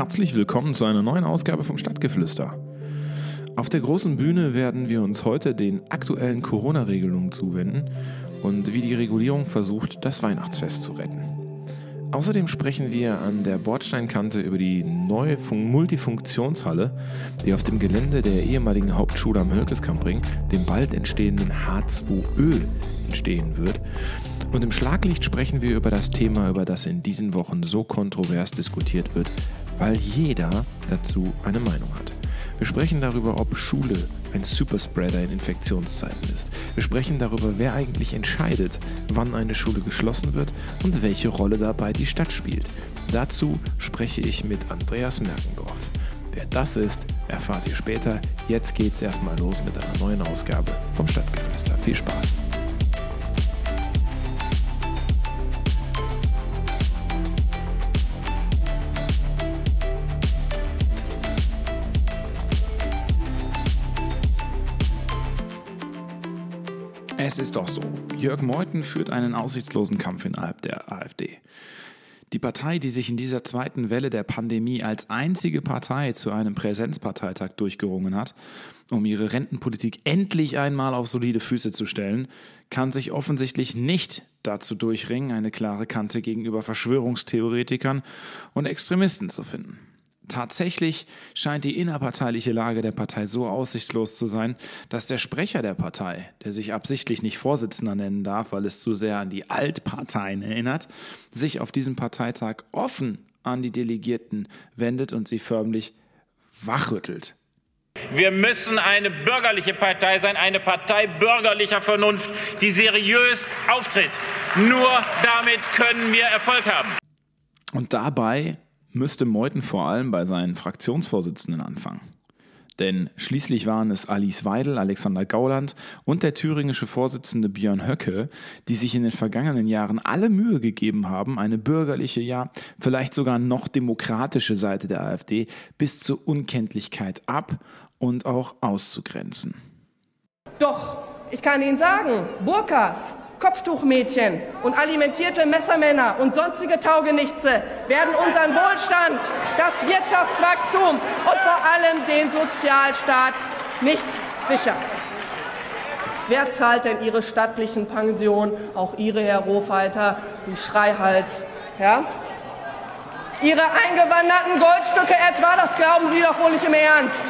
Herzlich willkommen zu einer neuen Ausgabe vom Stadtgeflüster. Auf der großen Bühne werden wir uns heute den aktuellen Corona-Regelungen zuwenden und wie die Regulierung versucht, das Weihnachtsfest zu retten. Außerdem sprechen wir an der Bordsteinkante über die neue Multifunktionshalle, die auf dem Gelände der ehemaligen Hauptschule am Hölkeskampring, dem bald entstehenden H2Ö, entstehen wird. Und im Schlaglicht sprechen wir über das Thema, über das in diesen Wochen so kontrovers diskutiert wird, weil jeder dazu eine Meinung hat. Wir sprechen darüber, ob Schule ein Superspreader in Infektionszeiten ist. Wir sprechen darüber, wer eigentlich entscheidet, wann eine Schule geschlossen wird und welche Rolle dabei die Stadt spielt. Dazu spreche ich mit Andreas Merkendorf. Wer das ist, erfahrt ihr später. Jetzt geht's erstmal los mit einer neuen Ausgabe vom Stadtgeflüster. Viel Spaß! Es ist doch so. Jörg Meuthen führt einen aussichtslosen Kampf innerhalb der AfD. Die Partei, die sich in dieser zweiten Welle der Pandemie als einzige Partei zu einem Präsenzparteitag durchgerungen hat, um ihre Rentenpolitik endlich einmal auf solide Füße zu stellen, kann sich offensichtlich nicht dazu durchringen, eine klare Kante gegenüber Verschwörungstheoretikern und Extremisten zu finden. Tatsächlich scheint die innerparteiliche Lage der Partei so aussichtslos zu sein, dass der Sprecher der Partei, der sich absichtlich nicht Vorsitzender nennen darf, weil es zu sehr an die Altparteien erinnert, sich auf diesem Parteitag offen an die Delegierten wendet und sie förmlich wachrüttelt. Wir müssen eine bürgerliche Partei sein, eine Partei bürgerlicher Vernunft, die seriös auftritt. Nur damit können wir Erfolg haben. Und dabei müsste Meuthen vor allem bei seinen Fraktionsvorsitzenden anfangen. Denn schließlich waren es Alice Weidel, Alexander Gauland und der thüringische Vorsitzende Björn Höcke, die sich in den vergangenen Jahren alle Mühe gegeben haben, eine bürgerliche, ja vielleicht sogar noch demokratische Seite der AfD bis zur Unkenntlichkeit ab und auch auszugrenzen. Doch, ich kann Ihnen sagen, Burkas, Kopftuchmädchen und alimentierte Messermänner und sonstige Taugenichtse werden unseren Wohlstand, das Wirtschaftswachstum und vor allem den Sozialstaat nicht sichern. Wer zahlt denn Ihre stattlichen Pensionen, auch Ihre, Herr Rohfalter, die Schreihals, ja? Ihre eingewanderten Goldstücke etwa, das glauben Sie doch wohl nicht im Ernst.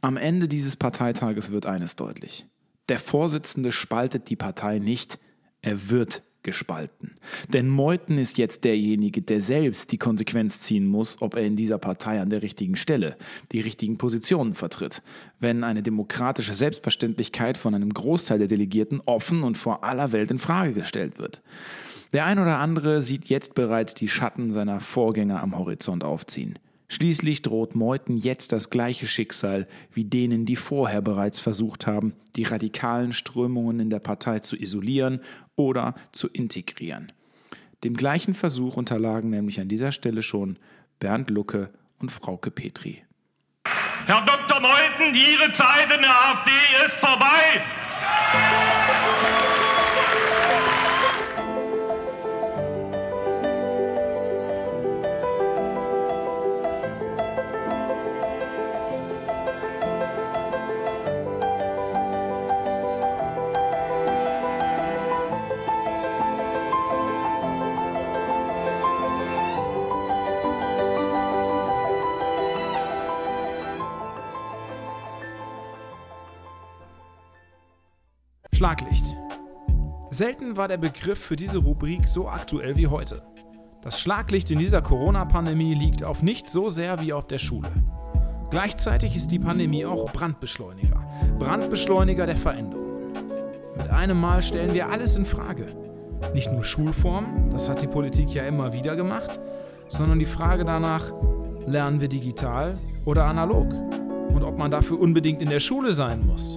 Am Ende dieses Parteitages wird eines deutlich. Der Vorsitzende spaltet die Partei nicht, er wird gespalten. Denn Meuthen ist jetzt derjenige, der selbst die Konsequenz ziehen muss, ob er in dieser Partei an der richtigen Stelle die richtigen Positionen vertritt. Wenn eine demokratische Selbstverständlichkeit von einem Großteil der Delegierten offen und vor aller Welt in Frage gestellt wird. Der ein oder andere sieht jetzt bereits die Schatten seiner Vorgänger am Horizont aufziehen. Schließlich droht Meuthen jetzt das gleiche Schicksal wie denen, die vorher bereits versucht haben, die radikalen Strömungen in der Partei zu isolieren oder zu integrieren. Dem gleichen Versuch unterlagen nämlich an dieser Stelle schon Bernd Lucke und Frauke Petri. Herr Dr. Meuthen, Ihre Zeit in der AfD ist vorbei. Schlaglicht. Selten war der Begriff für diese Rubrik so aktuell wie heute. Das Schlaglicht in dieser Corona-Pandemie liegt auf nicht so sehr wie auf der Schule. Gleichzeitig ist die Pandemie auch Brandbeschleuniger. Brandbeschleuniger der Veränderungen. Mit einem Mal stellen wir alles in Frage. Nicht nur Schulformen, das hat die Politik ja immer wieder gemacht, sondern die Frage danach, lernen wir digital oder analog? Und ob man dafür unbedingt in der Schule sein muss.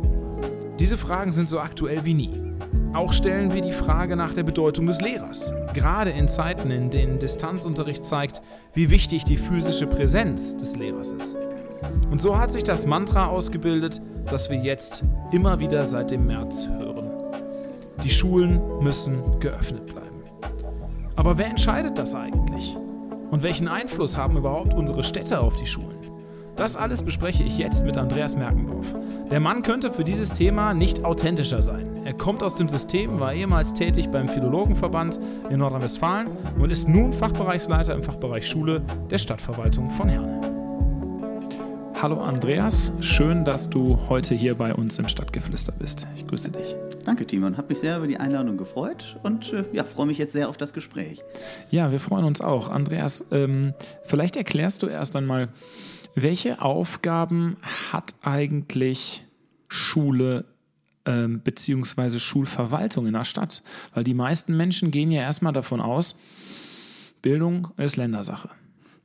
Diese Fragen sind so aktuell wie nie. Auch stellen wir die Frage nach der Bedeutung des Lehrers. Gerade in Zeiten, in denen Distanzunterricht zeigt, wie wichtig die physische Präsenz des Lehrers ist. Und so hat sich das Mantra ausgebildet, das wir jetzt immer wieder seit dem März hören. Die Schulen müssen geöffnet bleiben. Aber wer entscheidet das eigentlich? Und welchen Einfluss haben überhaupt unsere Städte auf die Schulen? Das alles bespreche ich jetzt mit Andreas Merkendorf. Der Mann könnte für dieses Thema nicht authentischer sein. Er kommt aus dem System, war ehemals tätig beim Philologenverband in Nordrhein-Westfalen und ist nun Fachbereichsleiter im Fachbereich Schule der Stadtverwaltung von Herne. Hallo Andreas, schön, dass du heute hier bei uns im Stadtgeflüster bist. Ich grüße dich. Danke, Timon. Habe mich sehr über die Einladung gefreut und äh, ja, freue mich jetzt sehr auf das Gespräch. Ja, wir freuen uns auch. Andreas, ähm, vielleicht erklärst du erst einmal, welche Aufgaben hat eigentlich Schule ähm, beziehungsweise Schulverwaltung in der Stadt? Weil die meisten Menschen gehen ja erstmal davon aus, Bildung ist Ländersache.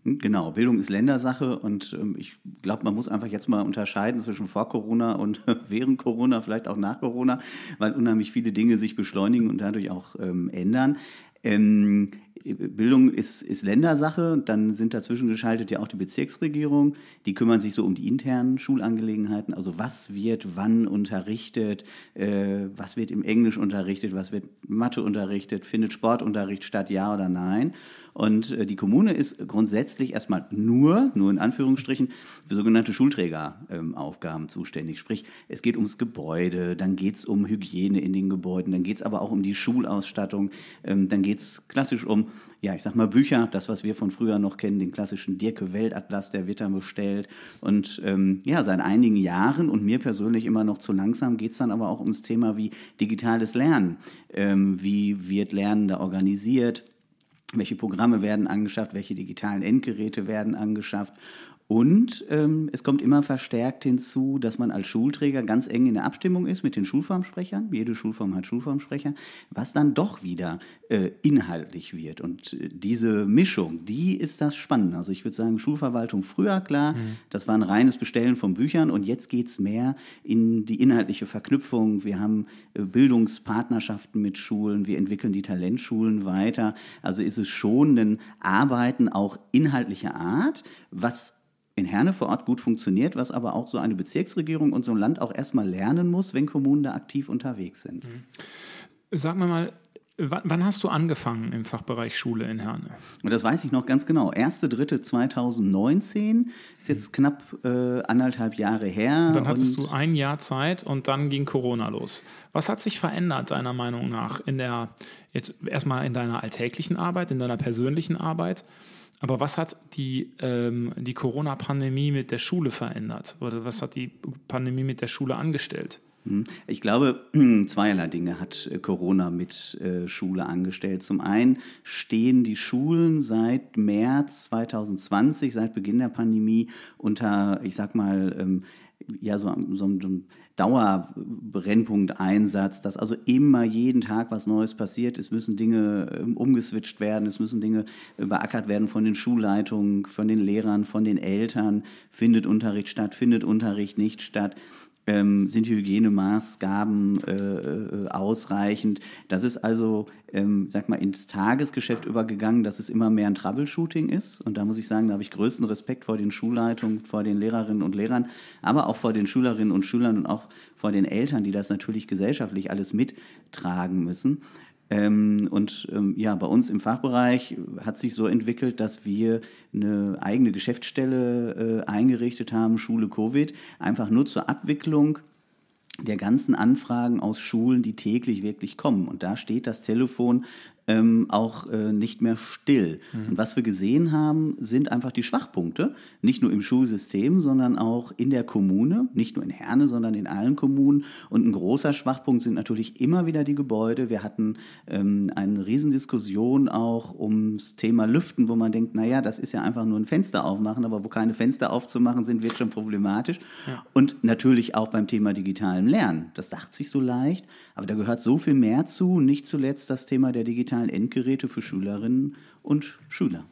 Hm, genau, Bildung ist Ländersache und ähm, ich glaube, man muss einfach jetzt mal unterscheiden zwischen vor Corona und während Corona, vielleicht auch nach Corona, weil unheimlich viele Dinge sich beschleunigen und dadurch auch ähm, ändern. Ähm, Bildung ist, ist Ländersache, dann sind dazwischen geschaltet ja auch die Bezirksregierung, die kümmern sich so um die internen Schulangelegenheiten, also was wird wann unterrichtet, äh, was wird im Englisch unterrichtet, was wird Mathe unterrichtet, findet Sportunterricht statt, ja oder nein. Und äh, die Kommune ist grundsätzlich erstmal nur, nur in Anführungsstrichen, für sogenannte Schulträgeraufgaben ähm, zuständig. Sprich, es geht ums Gebäude, dann geht es um Hygiene in den Gebäuden, dann geht es aber auch um die Schulausstattung, ähm, dann geht es klassisch um, ja, ich sag mal Bücher, das, was wir von früher noch kennen, den klassischen Dirke Weltatlas, der wird dann bestellt. Und ähm, ja, seit einigen Jahren und mir persönlich immer noch zu langsam geht es dann aber auch ums Thema wie digitales Lernen. Ähm, wie wird Lernen da organisiert? welche Programme werden angeschafft, welche digitalen Endgeräte werden angeschafft und ähm, es kommt immer verstärkt hinzu, dass man als Schulträger ganz eng in der Abstimmung ist mit den Schulformsprechern. Jede Schulform hat Schulformsprecher, was dann doch wieder äh, inhaltlich wird. Und äh, diese Mischung, die ist das Spannende. Also ich würde sagen, Schulverwaltung früher, klar, mhm. das war ein reines Bestellen von Büchern und jetzt geht es mehr in die inhaltliche Verknüpfung. Wir haben äh, Bildungspartnerschaften mit Schulen, wir entwickeln die Talentschulen weiter. Also ist es schon ein Arbeiten auch inhaltlicher Art, was in Herne vor Ort gut funktioniert, was aber auch so eine Bezirksregierung und so ein Land auch erstmal lernen muss, wenn Kommunen da aktiv unterwegs sind. Mhm. Sag mir mal, Wann hast du angefangen im Fachbereich Schule in Herne? Und das weiß ich noch ganz genau. 1.3.2019 ist jetzt mhm. knapp äh, anderthalb Jahre her. Und dann hattest und du ein Jahr Zeit und dann ging Corona los. Was hat sich verändert, deiner Meinung nach, in der, jetzt erstmal in deiner alltäglichen Arbeit, in deiner persönlichen Arbeit? Aber was hat die, ähm, die Corona-Pandemie mit der Schule verändert? Oder was hat die Pandemie mit der Schule angestellt? Hm. Ich glaube, zweierlei Dinge hat äh, Corona mit äh, Schule angestellt. Zum einen stehen die Schulen seit März 2020, seit Beginn der Pandemie, unter, ich sag mal, ähm, ja, so, so, so Dauerbrennpunkteinsatz, dass also immer jeden Tag was Neues passiert. Es müssen Dinge ähm, umgeswitcht werden, es müssen Dinge beackert werden von den Schulleitungen, von den Lehrern, von den Eltern. Findet Unterricht statt, findet Unterricht nicht statt? Ähm, sind die Hygienemaßgaben äh, äh, ausreichend. Das ist also, ähm, sag mal, ins Tagesgeschäft übergegangen, dass es immer mehr ein Troubleshooting ist. Und da muss ich sagen, da habe ich größten Respekt vor den Schulleitungen, vor den Lehrerinnen und Lehrern, aber auch vor den Schülerinnen und Schülern und auch vor den Eltern, die das natürlich gesellschaftlich alles mittragen müssen. Ähm, und ähm, ja, bei uns im Fachbereich hat sich so entwickelt, dass wir eine eigene Geschäftsstelle äh, eingerichtet haben, Schule Covid, einfach nur zur Abwicklung der ganzen Anfragen aus Schulen, die täglich wirklich kommen. Und da steht das Telefon ähm, auch äh, nicht mehr still. Mhm. Und was wir gesehen haben, sind einfach die Schwachpunkte, nicht nur im Schulsystem, sondern auch in der Kommune, nicht nur in Herne, sondern in allen Kommunen. Und ein großer Schwachpunkt sind natürlich immer wieder die Gebäude. Wir hatten ähm, eine Riesendiskussion auch ums Thema Lüften, wo man denkt, naja, das ist ja einfach nur ein Fenster aufmachen, aber wo keine Fenster aufzumachen sind, wird schon problematisch. Ja. Und natürlich auch beim Thema digitalem Lernen. Das dachte sich so leicht, aber da gehört so viel mehr zu, nicht zuletzt das Thema der digitalen Endgeräte für Schülerinnen und Schüler.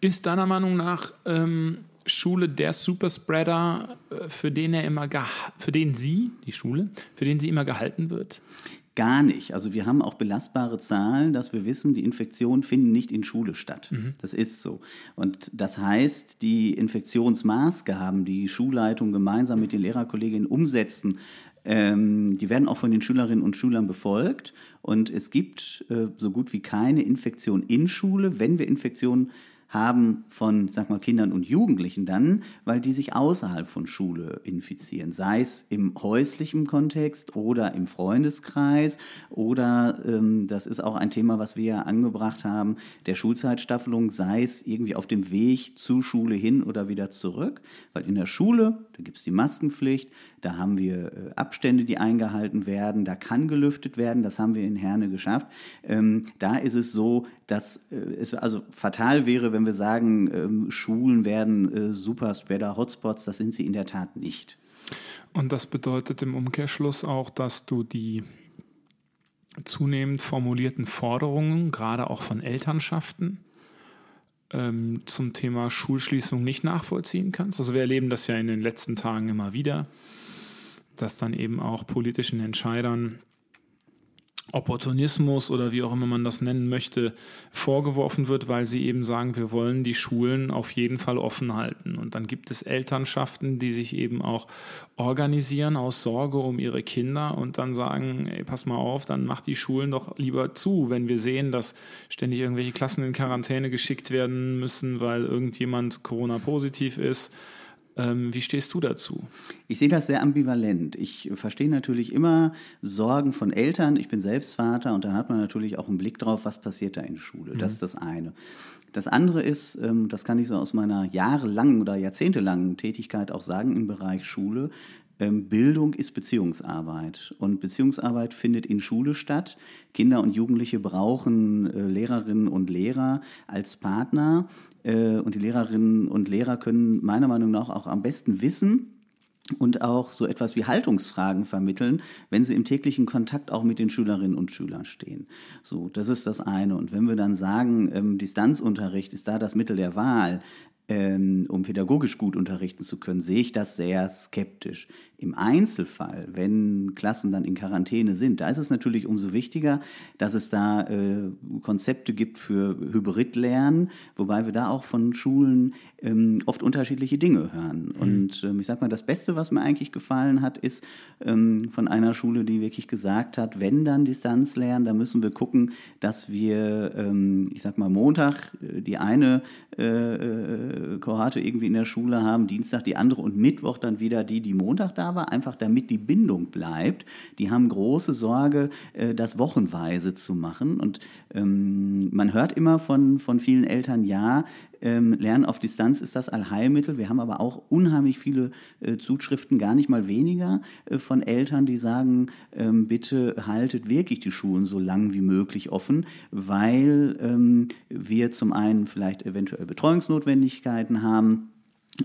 Ist deiner Meinung nach ähm, Schule der Superspreader, äh, für den er immer für den sie, die Schule, für den sie immer gehalten wird? Gar nicht. Also wir haben auch belastbare Zahlen, dass wir wissen, die Infektionen finden nicht in Schule statt. Mhm. Das ist so. Und das heißt, die Infektionsmaßgaben, die Schulleitung gemeinsam mit den Lehrerkolleginnen umsetzen, ähm, die werden auch von den Schülerinnen und Schülern befolgt. Und es gibt äh, so gut wie keine Infektion in Schule. Wenn wir Infektionen haben von, sag mal, Kindern und Jugendlichen dann, weil die sich außerhalb von Schule infizieren, sei es im häuslichen Kontext oder im Freundeskreis oder ähm, das ist auch ein Thema, was wir ja angebracht haben, der Schulzeitstaffelung, sei es irgendwie auf dem Weg zur Schule hin oder wieder zurück, weil in der Schule, da gibt es die Maskenpflicht, da haben wir äh, Abstände, die eingehalten werden, da kann gelüftet werden, das haben wir in Herne geschafft. Ähm, da ist es so, dass äh, es also fatal wäre, wenn wir sagen, ähm, Schulen werden äh, super Spreader Hotspots, das sind sie in der Tat nicht. Und das bedeutet im Umkehrschluss auch, dass du die zunehmend formulierten Forderungen, gerade auch von Elternschaften, ähm, zum Thema Schulschließung nicht nachvollziehen kannst. Also wir erleben das ja in den letzten Tagen immer wieder, dass dann eben auch politischen Entscheidern Opportunismus oder wie auch immer man das nennen möchte, vorgeworfen wird, weil sie eben sagen, wir wollen die Schulen auf jeden Fall offen halten. Und dann gibt es Elternschaften, die sich eben auch organisieren aus Sorge um ihre Kinder und dann sagen, ey, pass mal auf, dann macht die Schulen doch lieber zu, wenn wir sehen, dass ständig irgendwelche Klassen in Quarantäne geschickt werden müssen, weil irgendjemand Corona-positiv ist ähm, wie stehst du dazu? Ich sehe das sehr ambivalent. Ich verstehe natürlich immer Sorgen von Eltern. Ich bin selbst Vater und da hat man natürlich auch einen Blick drauf, was passiert da in der Schule. Mhm. Das ist das eine. Das andere ist, ähm, das kann ich so aus meiner jahrelangen oder jahrzehntelangen Tätigkeit auch sagen im Bereich Schule, ähm, Bildung ist Beziehungsarbeit und Beziehungsarbeit findet in Schule statt. Kinder und Jugendliche brauchen äh, Lehrerinnen und Lehrer als Partner äh, und die Lehrerinnen und Lehrer können meiner Meinung nach auch am besten wissen, und auch so etwas wie Haltungsfragen vermitteln, wenn sie im täglichen Kontakt auch mit den Schülerinnen und Schülern stehen. So, das ist das eine. Und wenn wir dann sagen, ähm, Distanzunterricht ist da das Mittel der Wahl, ähm, um pädagogisch gut unterrichten zu können, sehe ich das sehr skeptisch. Im Einzelfall, wenn Klassen dann in Quarantäne sind, da ist es natürlich umso wichtiger, dass es da äh, Konzepte gibt für Hybridlernen, wobei wir da auch von Schulen ähm, oft unterschiedliche Dinge hören. Mhm. Und ähm, ich sage mal, das Beste, was mir eigentlich gefallen hat, ist ähm, von einer Schule, die wirklich gesagt hat, wenn dann Distanzlernen, dann müssen wir gucken, dass wir, ähm, ich sage mal, Montag äh, die eine äh, äh, Kohorte irgendwie in der Schule haben, Dienstag die andere und Mittwoch dann wieder die, die Montag da war, einfach damit die Bindung bleibt. Die haben große Sorge, äh, das wochenweise zu machen. Und ähm, man hört immer von, von vielen Eltern, ja, ähm, Lernen auf Distanz ist das Allheilmittel. Wir haben aber auch unheimlich viele äh, Zuschriften, gar nicht mal weniger, äh, von Eltern, die sagen, ähm, bitte haltet wirklich die Schulen so lang wie möglich offen, weil ähm, wir zum einen vielleicht eventuell Betreuungsnotwendigkeiten haben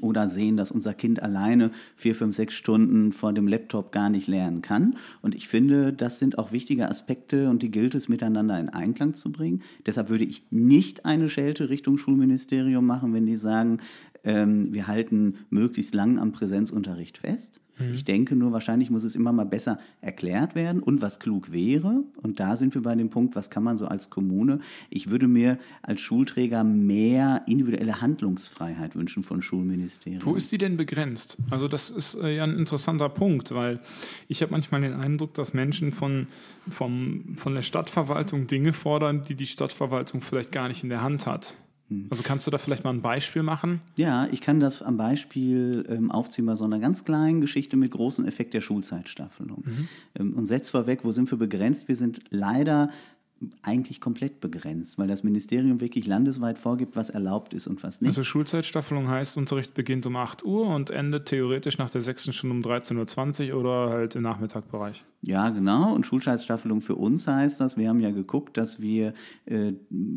oder sehen, dass unser Kind alleine vier, fünf, sechs Stunden vor dem Laptop gar nicht lernen kann. Und ich finde, das sind auch wichtige Aspekte und die gilt es miteinander in Einklang zu bringen. Deshalb würde ich nicht eine Schelte Richtung Schulministerium machen, wenn die sagen, ähm, wir halten möglichst lang am Präsenzunterricht fest. Mhm. Ich denke nur, wahrscheinlich muss es immer mal besser erklärt werden und was klug wäre. Und da sind wir bei dem Punkt, was kann man so als Kommune? Ich würde mir als Schulträger mehr individuelle Handlungsfreiheit wünschen von Schulministerien. Wo ist die denn begrenzt? Also das ist äh, ja ein interessanter Punkt, weil ich habe manchmal den Eindruck, dass Menschen von, vom, von der Stadtverwaltung Dinge fordern, die die Stadtverwaltung vielleicht gar nicht in der Hand hat. Hm. Also kannst du da vielleicht mal ein Beispiel machen? Ja, ich kann das am Beispiel ähm, aufziehen bei so einer ganz kleinen Geschichte mit großem Effekt der Schulzeitstaffelung. Mhm. Ähm, und setzt vorweg, wo sind wir begrenzt? Wir sind leider eigentlich komplett begrenzt, weil das Ministerium wirklich landesweit vorgibt, was erlaubt ist und was nicht. Also Schulzeitstaffelung heißt, Unterricht beginnt um 8 Uhr und endet theoretisch nach der sechsten Stunde um 13.20 Uhr oder halt im Nachmittagbereich. Ja, genau. Und Schulzeitstaffelung für uns heißt das, wir haben ja geguckt, dass wir, äh,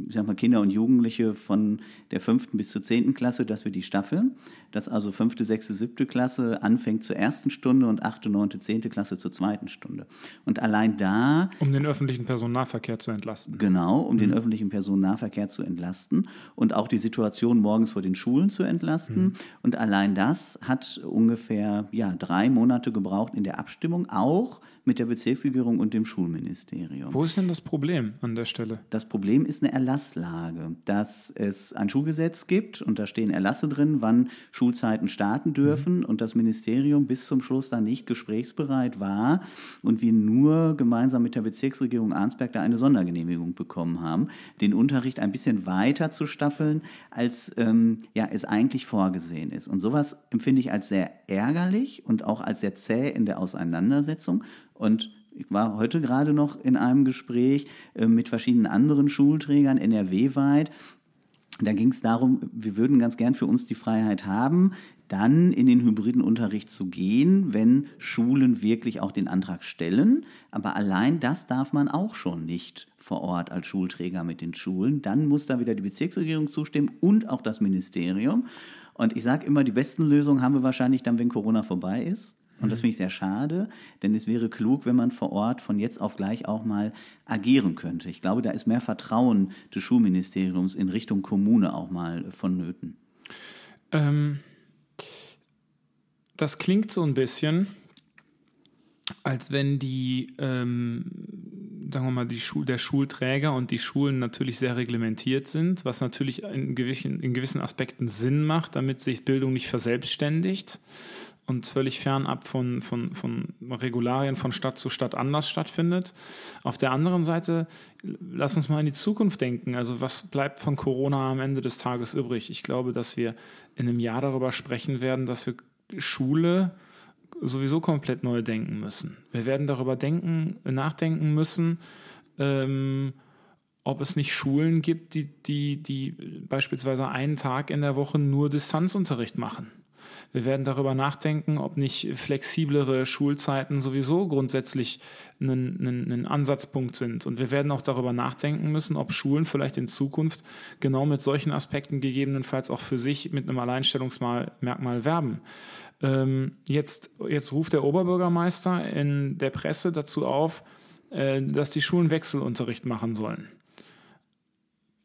ich sag mal, Kinder und Jugendliche von der fünften bis zur zehnten Klasse, dass wir die staffeln. Dass also fünfte, sechste, siebte Klasse anfängt zur ersten Stunde und achte, neunte, zehnte Klasse zur zweiten Stunde. Und allein da. Um den öffentlichen Personennahverkehr zu entlasten. Genau, um mhm. den öffentlichen Personennahverkehr zu entlasten und auch die Situation morgens vor den Schulen zu entlasten. Mhm. Und allein das hat ungefähr ja, drei Monate gebraucht in der Abstimmung, auch mit der Bezirksregierung und dem Schulministerium. Wo ist denn das Problem an der Stelle? Das Problem ist eine Erlasslage, dass es ein Schulgesetz gibt und da stehen Erlasse drin, wann Schulzeiten starten dürfen mhm. und das Ministerium bis zum Schluss dann nicht gesprächsbereit war und wir nur gemeinsam mit der Bezirksregierung Arnsberg da eine Sondergenehmigung bekommen haben, den Unterricht ein bisschen weiter zu staffeln, als ähm, ja, es eigentlich vorgesehen ist. Und sowas empfinde ich als sehr ärgerlich und auch als sehr zäh in der Auseinandersetzung. Und ich war heute gerade noch in einem Gespräch äh, mit verschiedenen anderen Schulträgern NRW-weit. Da ging es darum, wir würden ganz gern für uns die Freiheit haben, dann in den hybriden Unterricht zu gehen, wenn Schulen wirklich auch den Antrag stellen. Aber allein das darf man auch schon nicht vor Ort als Schulträger mit den Schulen. Dann muss da wieder die Bezirksregierung zustimmen und auch das Ministerium. Und ich sage immer, die besten Lösungen haben wir wahrscheinlich dann, wenn Corona vorbei ist. Und das mhm. finde ich sehr schade, denn es wäre klug, wenn man vor Ort von jetzt auf gleich auch mal agieren könnte. Ich glaube, da ist mehr Vertrauen des Schulministeriums in Richtung Kommune auch mal vonnöten. Ähm, das klingt so ein bisschen, als wenn die, ähm, sagen wir mal, die Schul der Schulträger und die Schulen natürlich sehr reglementiert sind, was natürlich in gewissen, in gewissen Aspekten Sinn macht, damit sich Bildung nicht verselbstständigt und völlig fernab von, von, von Regularien von Stadt zu Stadt anders stattfindet. Auf der anderen Seite, lass uns mal in die Zukunft denken. Also was bleibt von Corona am Ende des Tages übrig? Ich glaube, dass wir in einem Jahr darüber sprechen werden, dass wir Schule sowieso komplett neu denken müssen. Wir werden darüber denken, nachdenken müssen, ähm, ob es nicht Schulen gibt, die, die, die beispielsweise einen Tag in der Woche nur Distanzunterricht machen. Wir werden darüber nachdenken, ob nicht flexiblere Schulzeiten sowieso grundsätzlich ein, Ansatzpunkt sind. Und wir werden auch darüber nachdenken müssen, ob Schulen vielleicht in Zukunft genau mit solchen Aspekten gegebenenfalls auch für sich mit einem Alleinstellungsmerkmal werben. Ähm, jetzt, jetzt ruft der Oberbürgermeister in der Presse dazu auf, äh, dass die Schulen Wechselunterricht machen sollen.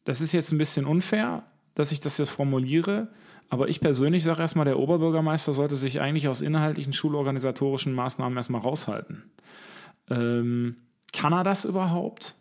Das ist jetzt ein bisschen unfair, dass ich das jetzt formuliere. Aber ich persönlich sage erstmal, der Oberbürgermeister sollte sich eigentlich aus inhaltlichen schulorganisatorischen Maßnahmen erstmal raushalten. Ähm, kann er das überhaupt?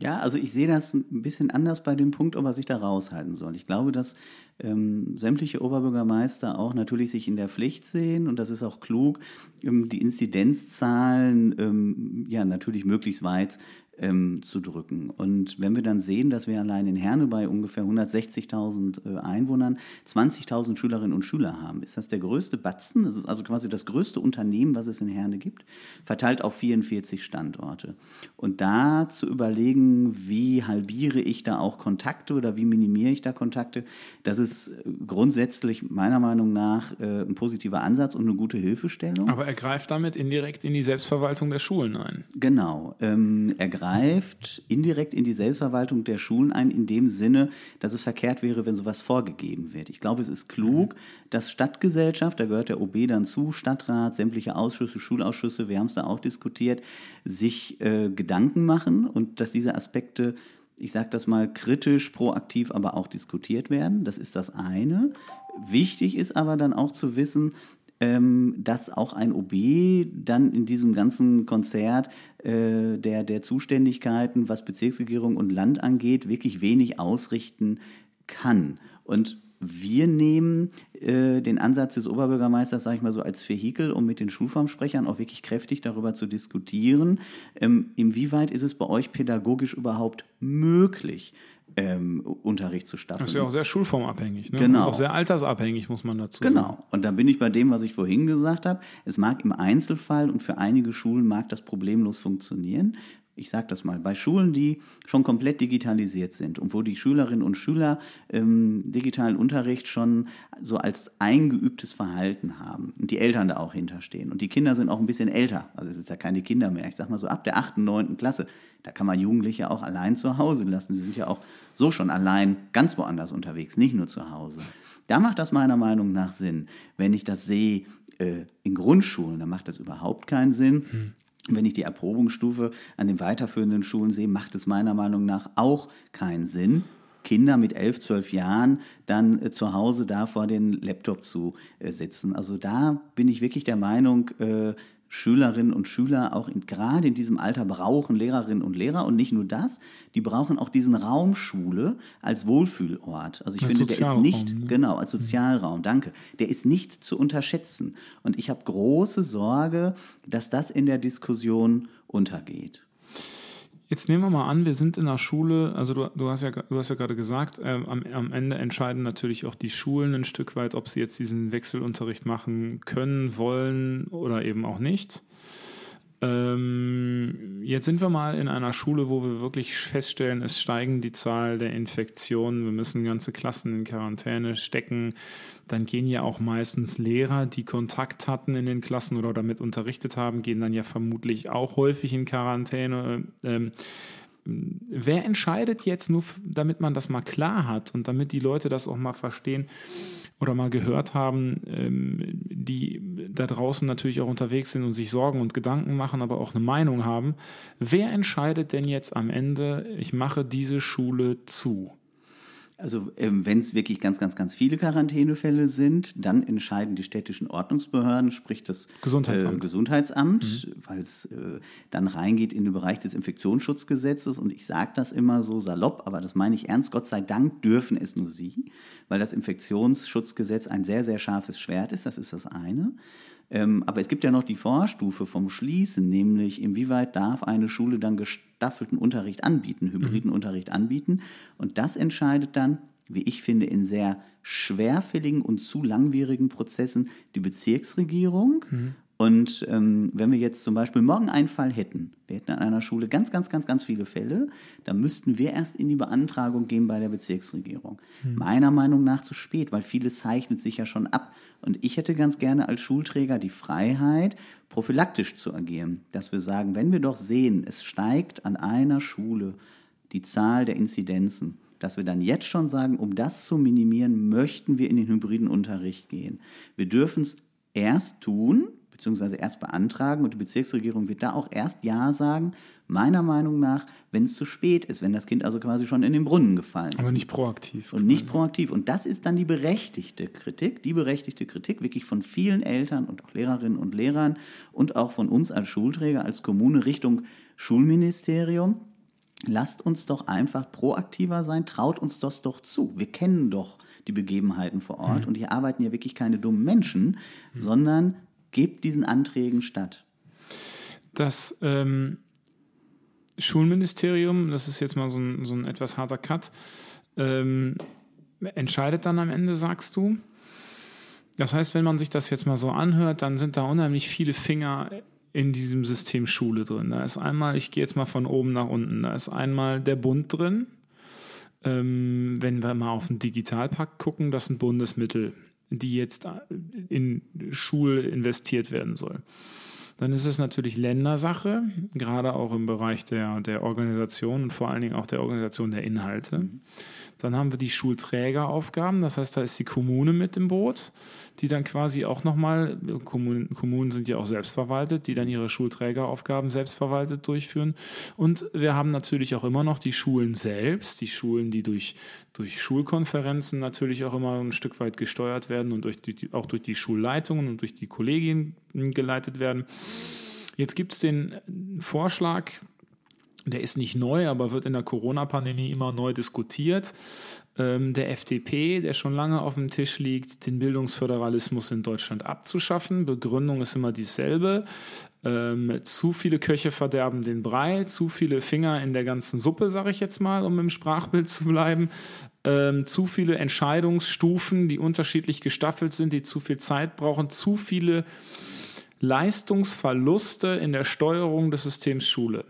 Ja, also ich sehe das ein bisschen anders bei dem Punkt, ob er sich da raushalten soll. Ich glaube, dass ähm, sämtliche Oberbürgermeister auch natürlich sich in der Pflicht sehen und das ist auch klug, ähm, die Inzidenzzahlen ähm, ja natürlich möglichst weit ähm, zu drücken. Und wenn wir dann sehen, dass wir allein in Herne bei ungefähr 160.000 äh, Einwohnern 20.000 Schülerinnen und Schüler haben, ist das der größte Batzen. Das ist also quasi das größte Unternehmen, was es in Herne gibt, verteilt auf 44 Standorte. Und da zu überlegen, wie halbiere ich da auch Kontakte oder wie minimiere ich da Kontakte, das ist äh, grundsätzlich meiner Meinung nach äh, ein positiver Ansatz und eine gute Hilfestellung. Aber er greift damit indirekt in die Selbstverwaltung der Schulen ein. Genau. Ähm, er greift greift indirekt in die Selbstverwaltung der Schulen ein, in dem Sinne, dass es verkehrt wäre, wenn sowas vorgegeben wird. Ich glaube, es ist klug, dass Stadtgesellschaft, da gehört der OB dann zu, Stadtrat, sämtliche Ausschüsse, Schulausschüsse, wir haben es da auch diskutiert, sich äh, Gedanken machen und dass diese Aspekte ich sage das mal kritisch, proaktiv, aber auch diskutiert werden. Das ist das eine. Wichtig ist aber dann auch zu wissen, ähm, dass auch ein OB dann in diesem ganzen Konzert äh, der, der Zuständigkeiten, was Bezirksregierung und Land angeht, wirklich wenig ausrichten kann. Und wir nehmen äh, den Ansatz des Oberbürgermeisters, sage ich mal so, als Vehikel, um mit den Schulformsprechern auch wirklich kräftig darüber zu diskutieren. Ähm, inwieweit ist es bei euch pädagogisch überhaupt möglich, ähm, Unterricht zu staffeln. Das ist ja auch sehr schulformabhängig, ne? Genau. Und auch sehr altersabhängig, muss man dazu genau. sagen. Genau. Und da bin ich bei dem, was ich vorhin gesagt habe. Es mag im Einzelfall und für einige Schulen mag das problemlos funktionieren. Ich sage das mal, bei Schulen, die schon komplett digitalisiert sind und wo die Schülerinnen und Schüler ähm, digitalen Unterricht schon so als eingeübtes Verhalten haben und die Eltern da auch hinterstehen und die Kinder sind auch ein bisschen älter, also es ist ja keine Kinder mehr, ich sage mal so ab der 8., 9. Klasse, da kann man Jugendliche auch allein zu Hause lassen. Sie sind ja auch so schon allein ganz woanders unterwegs, nicht nur zu Hause. Da macht das meiner Meinung nach Sinn. Wenn ich das sehe äh, in Grundschulen, dann macht das überhaupt keinen Sinn. Wenn ich die Erprobungsstufe an den weiterführenden Schulen sehe, macht es meiner Meinung nach auch keinen Sinn. Kinder mit elf, zwölf Jahren dann äh, zu Hause da vor den Laptop zu äh, sitzen. Also da bin ich wirklich der Meinung, äh, Schülerinnen und Schüler auch in, gerade in diesem Alter brauchen Lehrerinnen und Lehrer und nicht nur das, die brauchen auch diesen Raum Schule als Wohlfühlort. Also ich Als finde, der ist Sozialraum, nicht, ne? genau, als Sozialraum, danke, der ist nicht zu unterschätzen. Und ich habe große Sorge, dass das in der Diskussion untergeht. Jetzt nehmen wir mal an, wir sind in der Schule, also du, du, hast, ja, du hast ja gerade gesagt, ähm, am, am Ende entscheiden natürlich auch die Schulen ein Stück weit, ob sie jetzt diesen Wechselunterricht machen können, wollen oder eben auch nicht. Ähm, jetzt sind wir mal in einer Schule, wo wir wirklich feststellen, es steigen die Zahl der Infektionen, wir müssen ganze Klassen in Quarantäne stecken. Dann gehen ja auch meistens Lehrer, die Kontakt hatten in den Klassen oder damit unterrichtet haben, gehen dann ja vermutlich auch häufig in Quarantäne. Ähm, wer entscheidet jetzt nur, damit man das mal klar hat und damit die Leute das auch mal verstehen oder mal gehört haben, ähm, die da draußen natürlich auch unterwegs sind und sich Sorgen und Gedanken machen, aber auch eine Meinung haben. Wer entscheidet denn jetzt am Ende, ich mache diese Schule zu? Also ähm, wenn es wirklich ganz, ganz, ganz viele Quarantänefälle sind, dann entscheiden die städtischen Ordnungsbehörden, sprich das Gesundheitsamt. Äh, Gesundheitsamt, weil es äh, dann reingeht in den Bereich des Infektionsschutzgesetzes. Und ich sage das immer so salopp, aber das meine ich ernst. Gott sei Dank dürfen es nur sie, weil das Infektionsschutzgesetz ein sehr, sehr scharfes Schwert ist. Das ist das eine. Ähm, aber es gibt ja noch die Vorstufe vom Schließen, nämlich inwieweit darf eine Schule dann gestaffelten Unterricht anbieten, hybriden Unterricht anbieten. Und das entscheidet dann, wie ich finde, in sehr schwerfälligen und zu langwierigen Prozessen die Bezirksregierung. Und ähm, wenn wir jetzt zum Beispiel morgen einen Fall hätten, wir hätten an einer Schule ganz, ganz, ganz, ganz viele Fälle, dann müssten wir erst in die Beantragung gehen bei der Bezirksregierung. Meiner Meinung nach zu spät, weil vieles zeichnet sich ja schon ab. Und ich hätte ganz gerne als Schulträger die Freiheit, prophylaktisch zu agieren. Dass wir sagen, wenn wir doch sehen, es steigt an einer Schule die Zahl der Inzidenzen, dass wir dann jetzt schon sagen, um das zu minimieren, möchten wir in den hybriden Unterricht gehen. Wir dürfen es erst tun, beziehungsweise erst beantragen und die Bezirksregierung wird da auch erst Ja sagen, meiner Meinung nach, wenn es zu spät ist, wenn das Kind also quasi schon in den Brunnen gefallen ist. Aber nicht proaktiv. Und nicht proaktiv. Und das ist dann die berechtigte Kritik, die berechtigte Kritik wirklich von vielen Eltern und auch Lehrerinnen und Lehrern und auch von uns als Schulträger, als Kommune Richtung Schulministerium. Lasst uns doch einfach proaktiver sein, traut uns das doch zu. Wir kennen doch die Begebenheiten vor Ort und hier arbeiten ja wirklich keine dummen Menschen, sondern gebt diesen Anträgen statt. Das ähm, Schulministerium, das ist jetzt mal so ein, so ein etwas harter Cut, ähm, entscheidet dann am Ende, sagst du. Das heißt, wenn man sich das jetzt mal so anhört, dann sind da unheimlich viele Finger in diesem System Schule drin. Da ist einmal, ich gehe jetzt mal von oben nach unten, da ist einmal der Bund drin. Ähm, wenn wir mal auf den Digitalpakt gucken, das sind Bundesmittel, die jetzt in Schule investiert werden sollen. Dann ist es natürlich Ländersache, gerade auch im Bereich der, der Organisation und vor allen Dingen auch der Organisation der Inhalte. Dann haben wir die Schulträgeraufgaben, das heißt, da ist die Kommune mit im Boot, die dann quasi auch nochmal, Kommunen, Kommunen sind ja auch selbstverwaltet, die dann ihre Schulträgeraufgaben selbstverwaltet durchführen. Und wir haben natürlich auch immer noch die Schulen selbst, die Schulen, die durch, durch Schulkonferenzen natürlich auch immer ein Stück weit gesteuert werden und durch die, auch durch die Schulleitungen und durch die Kollegien geleitet werden. Jetzt gibt es den Vorschlag, der ist nicht neu, aber wird in der Corona-Pandemie immer neu diskutiert. Ähm, der FDP, der schon lange auf dem Tisch liegt, den Bildungsföderalismus in Deutschland abzuschaffen. Begründung ist immer dieselbe. Ähm, zu viele Köche verderben den Brei, zu viele Finger in der ganzen Suppe, sage ich jetzt mal, um im Sprachbild zu bleiben. Ähm, zu viele Entscheidungsstufen, die unterschiedlich gestaffelt sind, die zu viel Zeit brauchen, zu viele Leistungsverluste in der Steuerung des Systems Schule.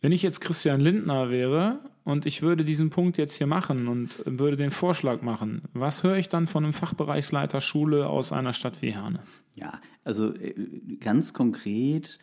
Wenn ich jetzt Christian Lindner wäre und ich würde diesen Punkt jetzt hier machen und würde den Vorschlag machen, was höre ich dann von einem Fachbereichsleiter Schule aus einer Stadt wie Herne? Ja, also äh, ganz konkret,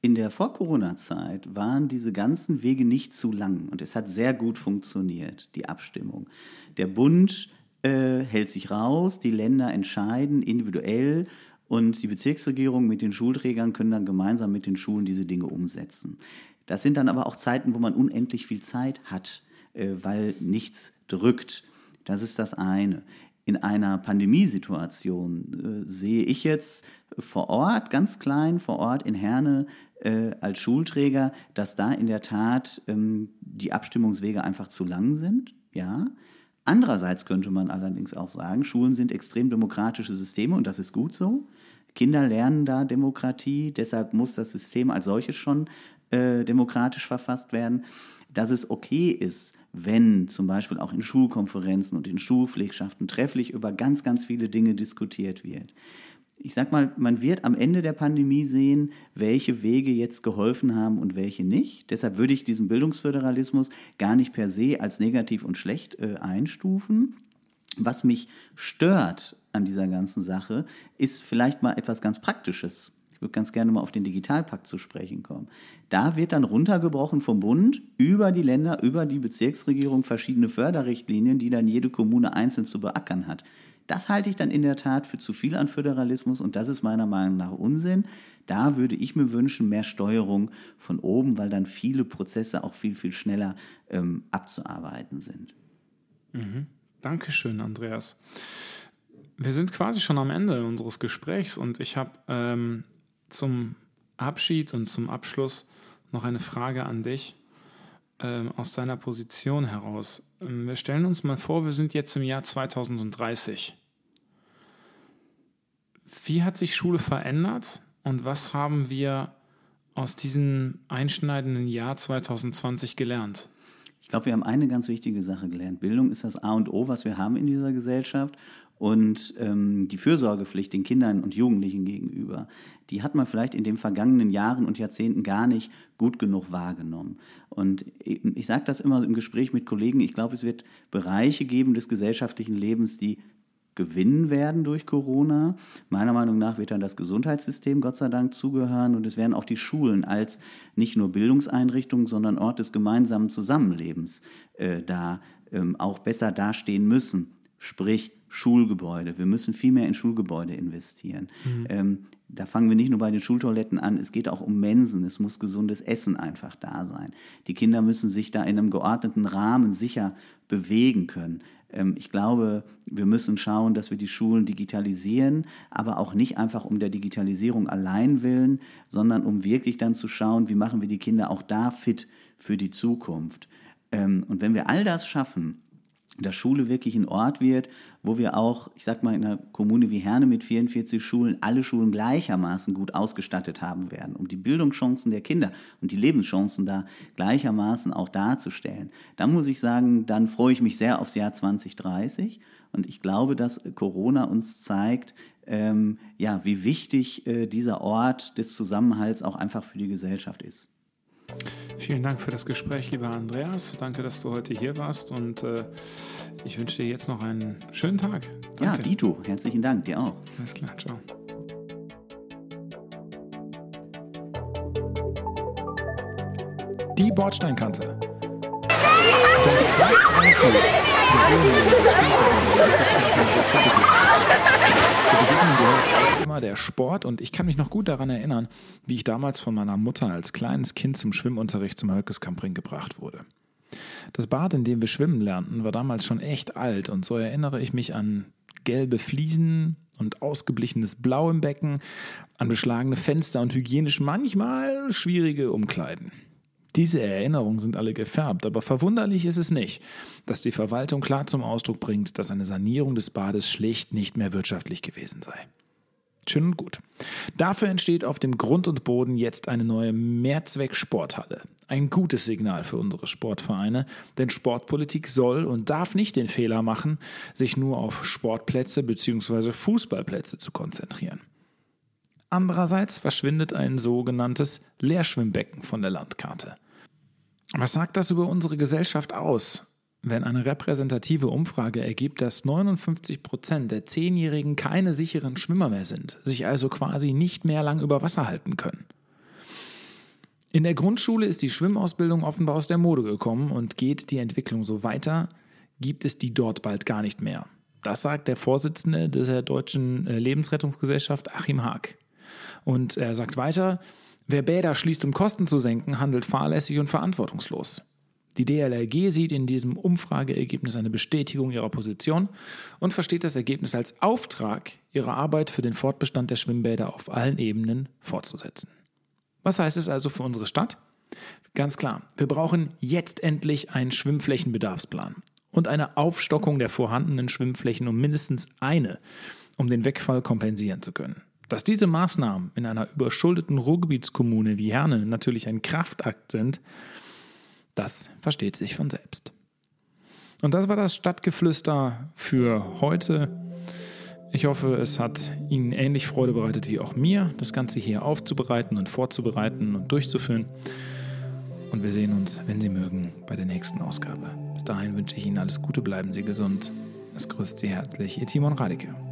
in der Vor-Corona-Zeit waren diese ganzen Wege nicht zu lang und es hat sehr gut funktioniert, die Abstimmung. Der Bund äh, hält sich raus, die Länder entscheiden individuell und die Bezirksregierung mit den Schulträgern können dann gemeinsam mit den Schulen diese Dinge umsetzen. Das sind dann aber auch Zeiten, wo man unendlich viel Zeit hat, äh, weil nichts drückt. Das ist das eine. in einer Pandemiesituation äh, sehe ich jetzt vor Ort, ganz klein vor Ort in Herne äh, als Schulträger, dass da in der Tat ähm, die Abstimmungswege einfach zu lang sind. Ja. Andererseits könnte man allerdings auch sagen, Schulen sind extrem demokratische Systeme und das ist gut so. Kinder lernen da Demokratie, deshalb muss das System als solches schon äh, demokratisch verfasst werden. Dass es okay ist, wenn zum Beispiel auch in Schulkonferenzen und in Schulpflegschaften trefflich über ganz, ganz viele Dinge diskutiert wird ich sag mal, man wird am Ende der Pandemie sehen, welche Wege jetzt geholfen haben und welche nicht. Deshalb würde ich diesen Bildungsföderalismus gar nicht per se als negativ und schlecht äh, einstufen. Was mich stört an dieser ganzen Sache, ist vielleicht mal etwas ganz Praktisches. Ich würde ganz gerne mal auf den Digitalpakt zu sprechen kommen. Da wird dann runtergebrochen vom Bund über die Länder, über die Bezirksregierung verschiedene Förderrichtlinien, die dann jede Kommune einzeln zu beackern hat. Das halte ich dann in der Tat für zu viel an Föderalismus und das ist meiner Meinung nach Unsinn. Da würde ich mir wünschen, mehr Steuerung von oben, weil dann viele Prozesse auch viel, viel schneller ähm, abzuarbeiten sind. Mhm. Dankeschön, Andreas. Wir sind quasi schon am Ende unseres Gesprächs und ich habe ähm, zum Abschied und zum Abschluss noch eine Frage an dich ähm, aus deiner Position heraus. Ähm, wir stellen uns mal vor, wir sind jetzt im Jahr 2030. Wie hat sich Schule verändert und was haben wir aus diesem einschneidenden Jahr 2020 gelernt? Ich glaube, wir haben eine ganz wichtige Sache gelernt. Bildung ist das A und O, was wir haben in dieser Gesellschaft. Und ähm, die Fürsorgepflicht den Kindern und Jugendlichen gegenüber, die hat man vielleicht in den vergangenen Jahren und Jahrzehnten gar nicht gut genug wahrgenommen. Und ich sage das immer im Gespräch mit Kollegen, ich glaube, es wird Bereiche geben des gesellschaftlichen Lebens, die gewinnen werden durch Corona. Meiner Meinung nach wird dann das Gesundheitssystem Gott sei Dank zugehören und es werden auch die Schulen als nicht nur Bildungseinrichtungen, sondern Ort des gemeinsamen Zusammenlebens äh, da ähm, auch besser dastehen müssen. Sprich, Schulgebäude. Wir müssen viel mehr in Schulgebäude investieren. Mhm. Ähm, da fangen wir nicht nur bei den Schultoiletten an, es geht auch um Mensen, es muss gesundes Essen einfach da sein. Die Kinder müssen sich da in einem geordneten Rahmen sicher bewegen können. Ähm, ich glaube, wir müssen schauen, dass wir die Schulen digitalisieren, aber auch nicht einfach um der Digitalisierung allein willen, sondern um wirklich dann zu schauen, wie machen wir die Kinder auch da fit für die Zukunft. Ähm, und wenn wir all das schaffen, dass Schule wirklich ein Ort wird, wo wir auch, ich sag mal, in einer Kommune wie Herne mit 44 Schulen alle Schulen gleichermaßen gut ausgestattet haben werden, um die Bildungschancen der Kinder und die Lebenschancen da gleichermaßen auch darzustellen. Dann muss ich sagen, dann freue ich mich sehr aufs Jahr 2030 und ich glaube, dass Corona uns zeigt, ähm, ja, wie wichtig äh, dieser Ort des Zusammenhalts auch einfach für die Gesellschaft ist. Vielen Dank für das Gespräch, lieber Andreas. Danke, dass du heute hier warst und äh, ich wünsche dir jetzt noch einen schönen Tag. Danke. Ja, Dito, herzlichen Dank, dir auch. Alles klar, ciao. Die Bordsteinkante. Das Herzankel. Immer der Sport und ich kann mich noch gut daran erinnern, wie ich damals von meiner Mutter als kleines Kind zum Schwimmunterricht zum Hölkeskampring gebracht wurde. Das Bad, in dem wir schwimmen lernten, war damals schon echt alt und so erinnere ich mich an gelbe Fliesen und ausgeblichenes Blau im Becken, an beschlagene Fenster und hygienisch manchmal schwierige Umkleiden. Diese Erinnerungen sind alle gefärbt, aber verwunderlich ist es nicht, dass die Verwaltung klar zum Ausdruck bringt, dass eine Sanierung des Bades schlicht nicht mehr wirtschaftlich gewesen sei. Schön und gut. Dafür entsteht auf dem Grund und Boden jetzt eine neue Mehrzweck-Sporthalle. Ein gutes Signal für unsere Sportvereine, denn Sportpolitik soll und darf nicht den Fehler machen, sich nur auf Sportplätze bzw. Fußballplätze zu konzentrieren. Andererseits verschwindet ein sogenanntes Leerschwimmbecken von der Landkarte. Was sagt das über unsere Gesellschaft aus, wenn eine repräsentative Umfrage ergibt, dass 59 Prozent der Zehnjährigen keine sicheren Schwimmer mehr sind, sich also quasi nicht mehr lang über Wasser halten können? In der Grundschule ist die Schwimmausbildung offenbar aus der Mode gekommen und geht die Entwicklung so weiter, gibt es die dort bald gar nicht mehr. Das sagt der Vorsitzende der Deutschen äh, Lebensrettungsgesellschaft Achim Haag. Und er sagt weiter, Wer Bäder schließt, um Kosten zu senken, handelt fahrlässig und verantwortungslos. Die DLRG sieht in diesem Umfrageergebnis eine Bestätigung ihrer Position und versteht das Ergebnis als Auftrag, ihre Arbeit für den Fortbestand der Schwimmbäder auf allen Ebenen fortzusetzen. Was heißt es also für unsere Stadt? Ganz klar, wir brauchen jetzt endlich einen Schwimmflächenbedarfsplan und eine Aufstockung der vorhandenen Schwimmflächen um mindestens eine, um den Wegfall kompensieren zu können. Dass diese Maßnahmen in einer überschuldeten Ruhrgebietskommune wie Herne natürlich ein Kraftakt sind, das versteht sich von selbst. Und das war das Stadtgeflüster für heute. Ich hoffe, es hat Ihnen ähnlich Freude bereitet wie auch mir, das Ganze hier aufzubereiten und vorzubereiten und durchzuführen. Und wir sehen uns, wenn Sie mögen, bei der nächsten Ausgabe. Bis dahin wünsche ich Ihnen alles Gute, bleiben Sie gesund. Es grüßt Sie herzlich, Ihr Timon Radeke.